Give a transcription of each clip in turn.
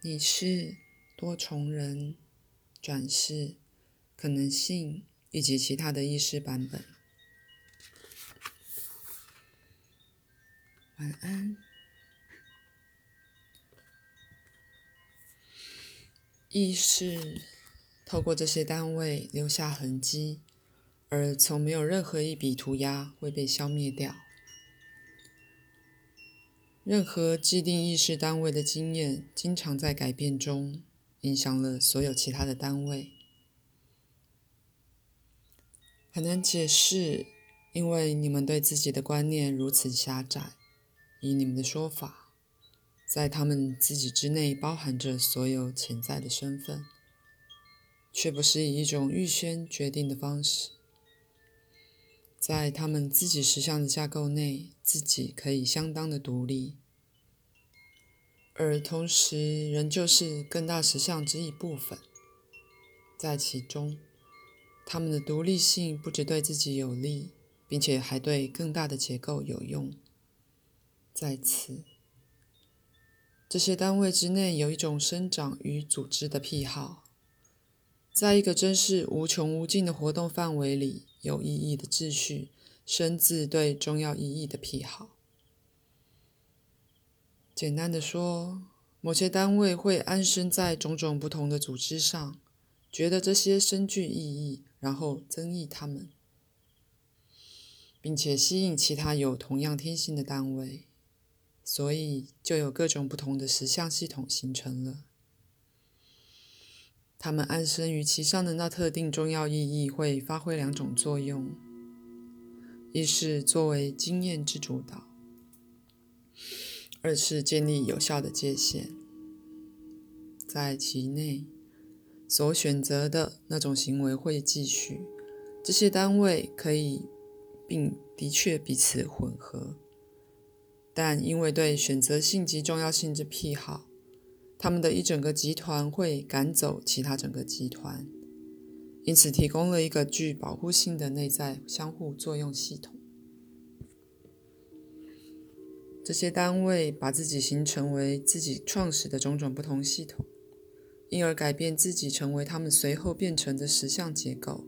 你是多重人、转世、可能性以及其他的意识版本。晚安。意识透过这些单位留下痕迹，而从没有任何一笔涂鸦会被消灭掉。任何既定意识单位的经验，经常在改变中影响了所有其他的单位。很难解释，因为你们对自己的观念如此狭窄。以你们的说法，在他们自己之内包含着所有潜在的身份，却不是以一种预先决定的方式。在他们自己实相的架构内，自己可以相当的独立，而同时仍旧是更大实相之一部分。在其中，他们的独立性不只对自己有利，并且还对更大的结构有用。在此，这些单位之内有一种生长与组织的癖好，在一个真是无穷无尽的活动范围里。有意义的秩序，生自对重要意义的癖好。简单的说，某些单位会安身在种种不同的组织上，觉得这些深具意义，然后增益他们，并且吸引其他有同样天性的单位，所以就有各种不同的实相系统形成了。他们安身于其上的那特定重要意义会发挥两种作用：一是作为经验之主导，二是建立有效的界限。在其内所选择的那种行为会继续。这些单位可以并的确彼此混合，但因为对选择性及重要性之癖好。他们的一整个集团会赶走其他整个集团，因此提供了一个具保护性的内在相互作用系统。这些单位把自己形成为自己创始的种种不同系统，因而改变自己成为他们随后变成的实相结构。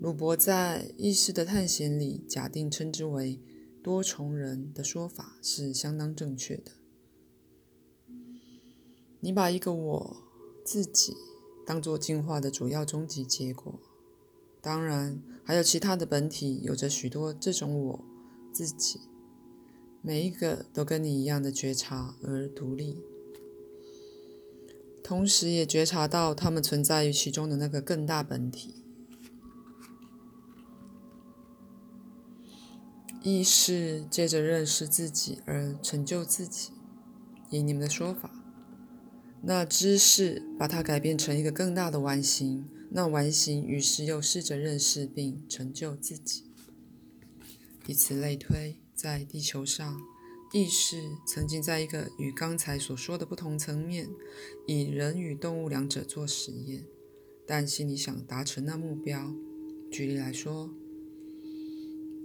鲁伯在《意识的探险》里假定称之为多重人的说法是相当正确的。你把一个我自己当做进化的主要终极结果，当然还有其他的本体有着许多这种我自己，每一个都跟你一样的觉察而独立，同时也觉察到他们存在于其中的那个更大本体。意识借着认识自己而成就自己，以你们的说法。那知识把它改变成一个更大的完形，那完形于是又试着认识并成就自己。以此类推，在地球上，意识曾经在一个与刚才所说的不同层面，以人与动物两者做实验，但心里想达成那目标。举例来说，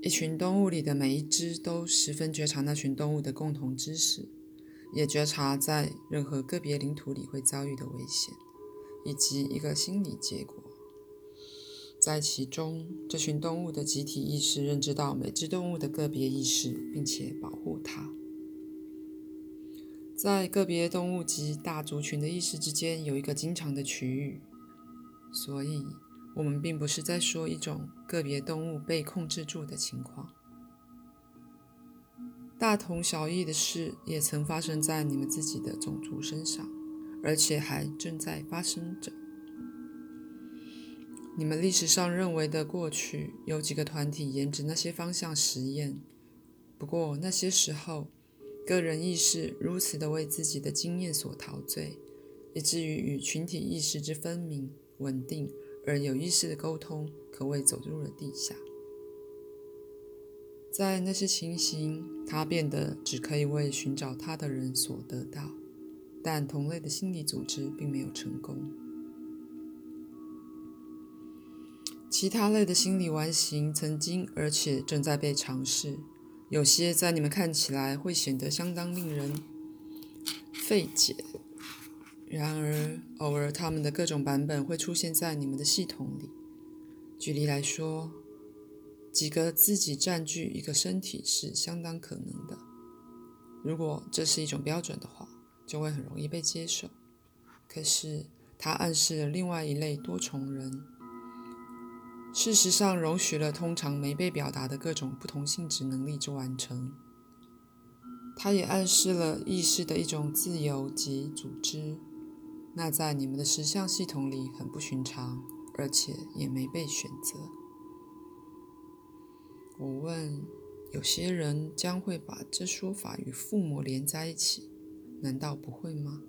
一群动物里的每一只都十分觉察那群动物的共同知识。也觉察在任何个别领土里会遭遇的危险，以及一个心理结果。在其中，这群动物的集体意识认知到每只动物的个别意识，并且保护它。在个别动物及大族群的意识之间有一个经常的区域，所以我们并不是在说一种个别动物被控制住的情况。大同小异的事也曾发生在你们自己的种族身上，而且还正在发生着。你们历史上认为的过去，有几个团体沿着那些方向实验。不过那些时候，个人意识如此的为自己的经验所陶醉，以至于与群体意识之分明、稳定而有意识的沟通，可谓走入了地下。在那些情形，他变得只可以为寻找他的人所得到，但同类的心理组织并没有成功。其他类的心理完形曾经而且正在被尝试，有些在你们看起来会显得相当令人费解然而，偶尔他们的各种版本会出现在你们的系统里。举例来说，几个自己占据一个身体是相当可能的。如果这是一种标准的话，就会很容易被接受。可是，它暗示了另外一类多重人，事实上容许了通常没被表达的各种不同性质能力之完成。它也暗示了意识的一种自由及组织。那在你们的实相系统里很不寻常，而且也没被选择。我问：有些人将会把这说法与父母连在一起，难道不会吗？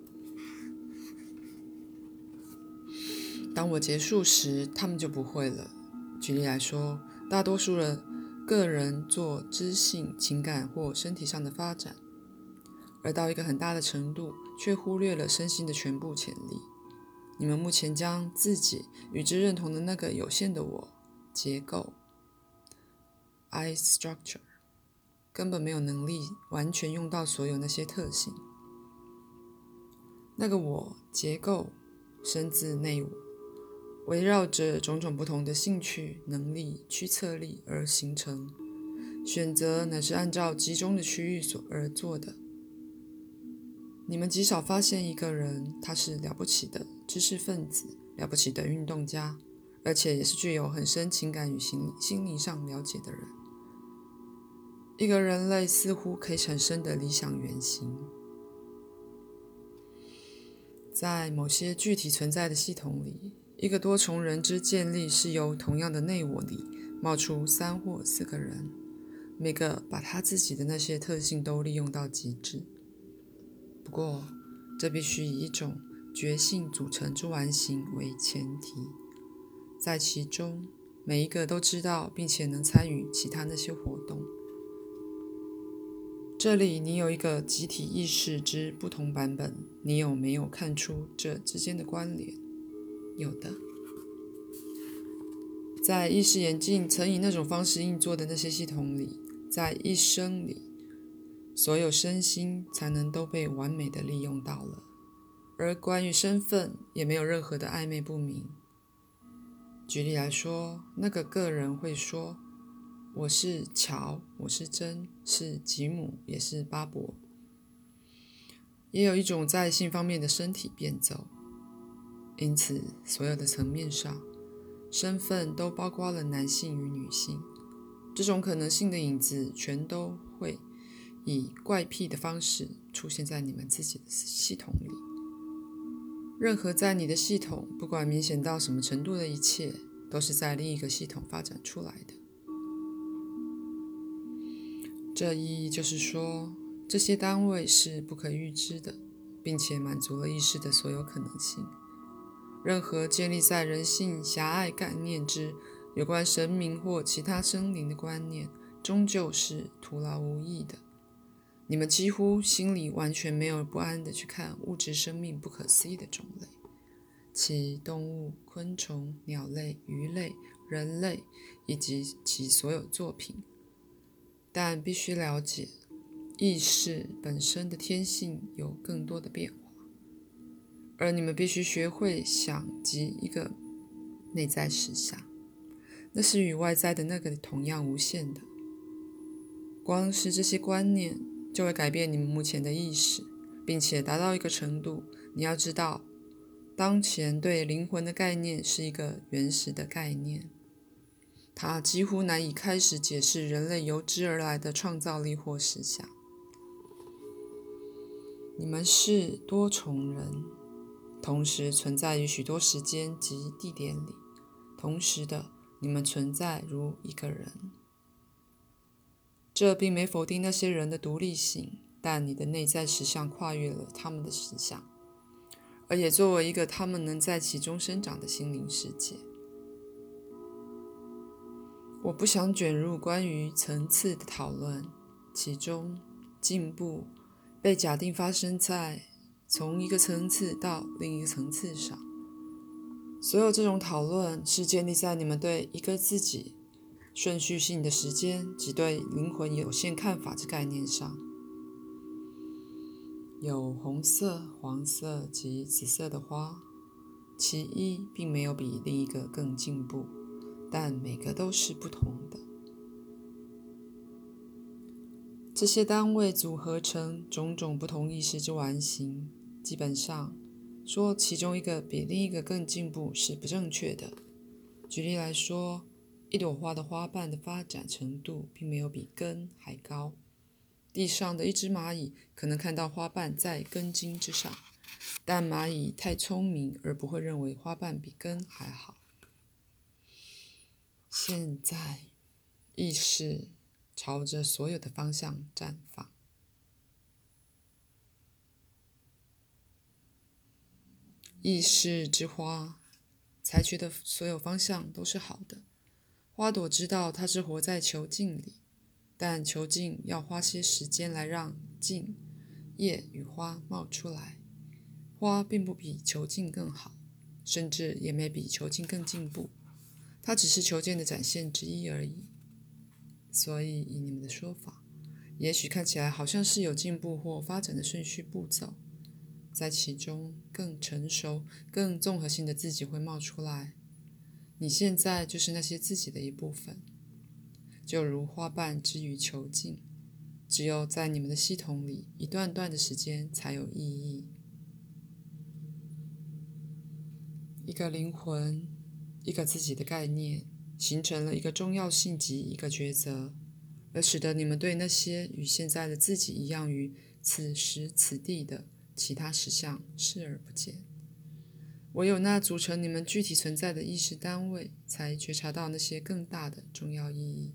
当我结束时，他们就不会了。举例来说，大多数人个人做知性、情感或身体上的发展，而到一个很大的程度。却忽略了身心的全部潜力。你们目前将自己与之认同的那个有限的我结构 （I structure） 根本没有能力完全用到所有那些特性。那个我结构生自内我，围绕着种种不同的兴趣、能力、驱策力而形成。选择乃是按照集中的区域所而做的。你们极少发现一个人，他是了不起的知识分子，了不起的运动家，而且也是具有很深情感与心心灵上了解的人。一个人类似乎可以产生的理想原型，在某些具体存在的系统里，一个多重人之建立是由同样的内我里冒出三或四个人，每个把他自己的那些特性都利用到极致。不过，这必须以一种觉性组成之完形为前提，在其中每一个都知道并且能参与其他那些活动。这里你有一个集体意识之不同版本，你有没有看出这之间的关联？有的，在意识眼镜曾以那种方式运作的那些系统里，在一生里。所有身心才能都被完美的利用到了，而关于身份也没有任何的暧昧不明。举例来说，那个个人会说：“我是乔，我是真，是吉姆，也是巴伯。”也有一种在性方面的身体变奏，因此所有的层面上，身份都包括了男性与女性。这种可能性的影子全都会。以怪癖的方式出现在你们自己的系统里。任何在你的系统，不管明显到什么程度的一切，都是在另一个系统发展出来的。这意义就是说，这些单位是不可预知的，并且满足了意识的所有可能性。任何建立在人性狭隘概念之有关神明或其他生灵的观念，终究是徒劳无益的。你们几乎心里完全没有不安的去看物质生命不可思议的种类，其动物、昆虫、鸟类、鱼类、人类以及其所有作品。但必须了解，意识本身的天性有更多的变化，而你们必须学会想及一个内在实相，那是与外在的那个同样无限的。光是这些观念。就会改变你们目前的意识，并且达到一个程度。你要知道，当前对灵魂的概念是一个原始的概念，它几乎难以开始解释人类由之而来的创造力或思想。你们是多重人，同时存在于许多时间及地点里，同时的，你们存在如一个人。这并没否定那些人的独立性，但你的内在实相跨越了他们的实相，而也作为一个他们能在其中生长的心灵世界。我不想卷入关于层次的讨论，其中进步被假定发生在从一个层次到另一个层次上。所有这种讨论是建立在你们对一个自己。顺序性的时间及对灵魂有限看法之概念上，有红色、黄色及紫色的花，其一并没有比另一个更进步，但每个都是不同的。这些单位组合成种种不同意识之完形，基本上说其中一个比另一个更进步是不正确的。举例来说，一朵花的花瓣的发展程度并没有比根还高。地上的一只蚂蚁可能看到花瓣在根茎之上，但蚂蚁太聪明而不会认为花瓣比根还好。现在，意识朝着所有的方向绽放，意识之花采取的所有方向都是好的。花朵知道它是活在球境里。但球茎要花些时间来让茎、叶与花冒出来。花并不比球茎更好，甚至也没比球茎更进步，它只是球茎的展现之一而已。所以，以你们的说法，也许看起来好像是有进步或发展的顺序步骤，在其中更成熟、更综合性的自己会冒出来。你现在就是那些自己的一部分。就如花瓣之于球茎，只有在你们的系统里，一段段的时间才有意义。一个灵魂，一个自己的概念，形成了一个重要性及一个抉择，而使得你们对那些与现在的自己一样于此时此地的其他实相视而不见。唯有那组成你们具体存在的意识单位，才觉察到那些更大的重要意义。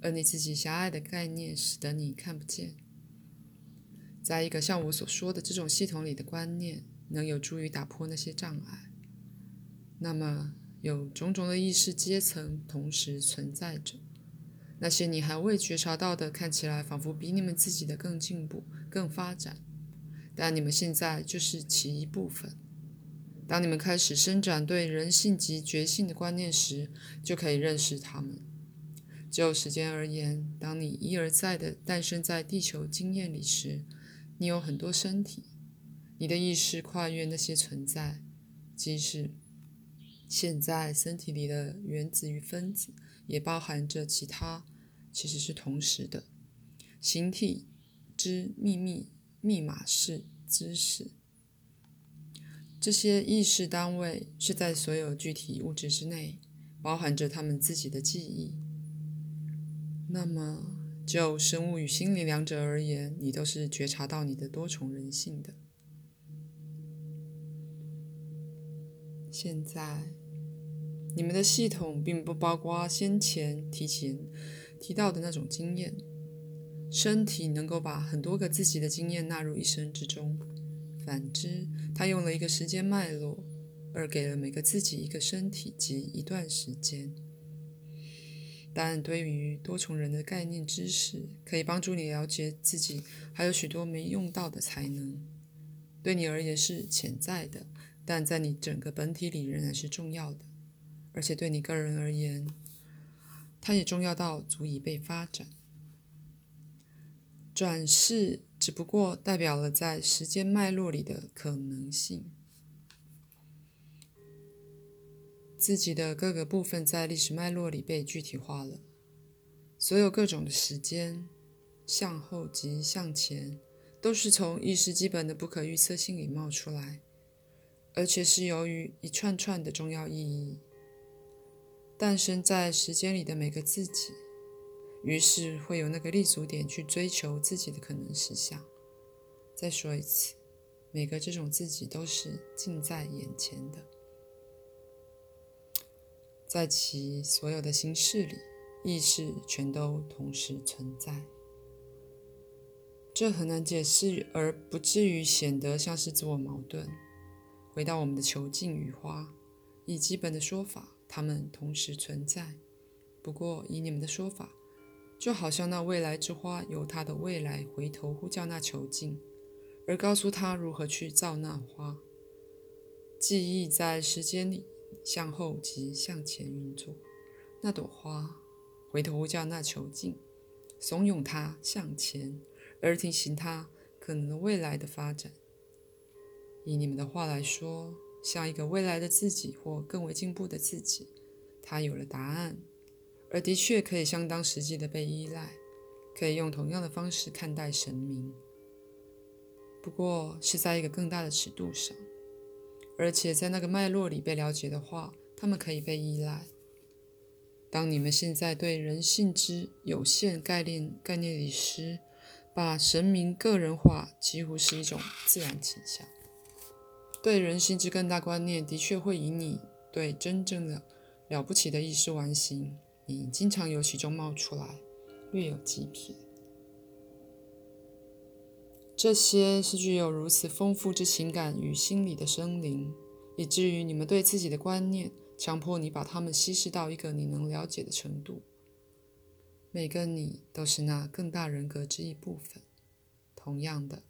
而你自己狭隘的概念使得你看不见，在一个像我所说的这种系统里的观念，能有助于打破那些障碍。那么，有种种的意识阶层同时存在着，那些你还未觉察到的，看起来仿佛比你们自己的更进步、更发展，但你们现在就是其一部分。当你们开始伸展对人性及觉性的观念时，就可以认识他们。就时间而言，当你一而再的诞生在地球经验里时，你有很多身体，你的意识跨越那些存在，即使现在身体里的原子与分子也包含着其他，其实是同时的形体之秘密密码式知识。这些意识单位是在所有具体物质之内，包含着他们自己的记忆。那么，就生物与心理两者而言，你都是觉察到你的多重人性的。现在，你们的系统并不包括先前提前提到的那种经验。身体能够把很多个自己的经验纳入一生之中，反之，它用了一个时间脉络，而给了每个自己一个身体及一段时间。但对于多重人的概念知识，可以帮助你了解自己还有许多没用到的才能。对你而言是潜在的，但在你整个本体里仍然是重要的。而且对你个人而言，它也重要到足以被发展。转世只不过代表了在时间脉络里的可能性。自己的各个部分在历史脉络里被具体化了。所有各种的时间，向后及向前，都是从意识基本的不可预测性里冒出来，而且是由于一串串的重要意义诞生在时间里的每个自己，于是会有那个立足点去追求自己的可能实相。再说一次，每个这种自己都是近在眼前的。在其所有的形式里，意识全都同时存在。这很难解释，而不至于显得像是自我矛盾。回到我们的囚禁与花，以基本的说法，它们同时存在。不过，以你们的说法，就好像那未来之花由它的未来回头呼叫那囚禁，而告诉他如何去造那花。记忆在时间里。向后及向前运作，那朵花回头呼叫那囚禁，怂恿它向前，而提醒它可能未来的发展。以你们的话来说，像一个未来的自己或更为进步的自己，他有了答案，而的确可以相当实际的被依赖，可以用同样的方式看待神明，不过是在一个更大的尺度上，而且在那个脉络里被了解的话，他们可以被依赖。当你们现在对人性之有限概念概念里时，把神明个人化几乎是一种自然倾向。对人性之更大观念的确会以你对真正的了不起的意识完形，你经常由其中冒出来，略有极撇。这些是具有如此丰富之情感与心理的生灵，以至于你们对自己的观念。强迫你把它们稀释到一个你能了解的程度。每个你都是那更大人格之一部分。同样的，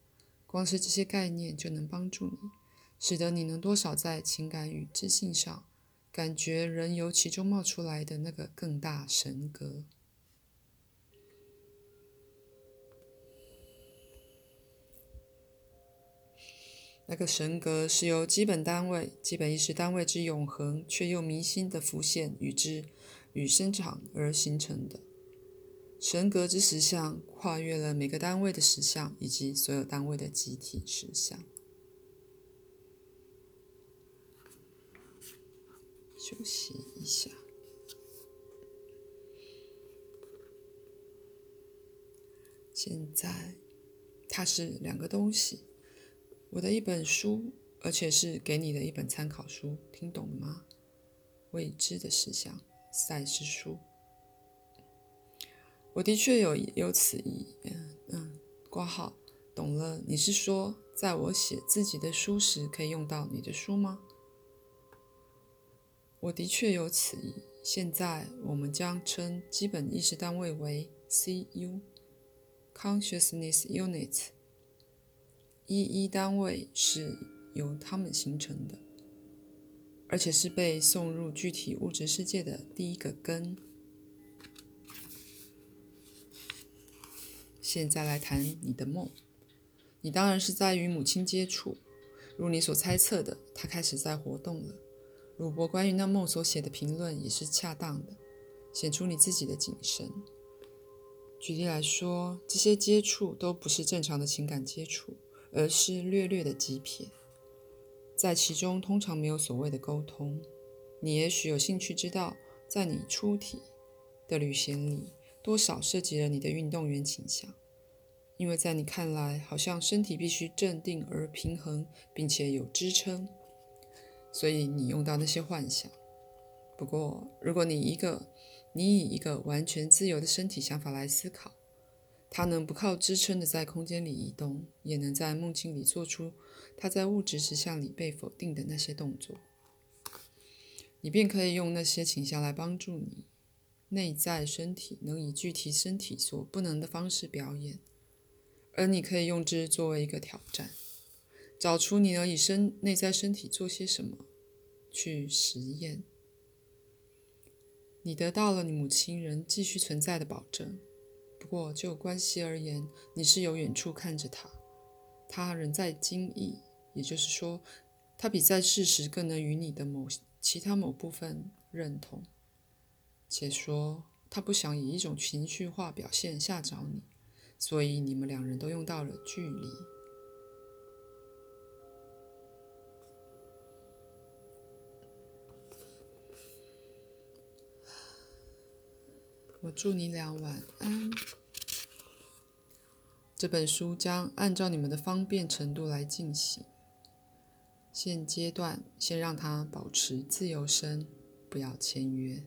光是这些概念就能帮助你，使得你能多少在情感与知性上感觉人由其中冒出来的那个更大神格。那个神格是由基本单位、基本意识单位之永恒却又迷心的浮现与之与生长而形成的。神格之实相跨越了每个单位的实相以及所有单位的集体实相。休息一下。现在，它是两个东西。我的一本书，而且是给你的一本参考书，听懂了吗？未知的事项，赛事书。我的确有有此意，嗯嗯，挂号，懂了。你是说，在我写自己的书时，可以用到你的书吗？我的确有此意。现在我们将称基本意识单位为 CU（Consciousness Unit）。一一单位是由它们形成的，而且是被送入具体物质世界的第一个根。现在来谈你的梦，你当然是在与母亲接触，如你所猜测的，她开始在活动了。鲁伯关于那梦所写的评论也是恰当的，显出你自己的谨慎。举例来说，这些接触都不是正常的情感接触。而是略略的极撇，在其中通常没有所谓的沟通。你也许有兴趣知道，在你出体的旅行里，多少涉及了你的运动员倾向，因为在你看来，好像身体必须镇定而平衡，并且有支撑，所以你用到那些幻想。不过，如果你一个你以一个完全自由的身体想法来思考。它能不靠支撑的在空间里移动，也能在梦境里做出它在物质实相里被否定的那些动作。你便可以用那些倾向来帮助你内在身体能以具体身体所不能的方式表演，而你可以用之作为一个挑战，找出你能以身内在身体做些什么去实验。你得到了你母亲仍继续存在的保证。不过，就关系而言，你是由远处看着他，他仍在惊异，也就是说，他比在世时更能与你的某其他某部分认同。且说，他不想以一种情绪化表现吓着你，所以你们两人都用到了距离。我祝你俩晚安。这本书将按照你们的方便程度来进行。现阶段，先让他保持自由身，不要签约。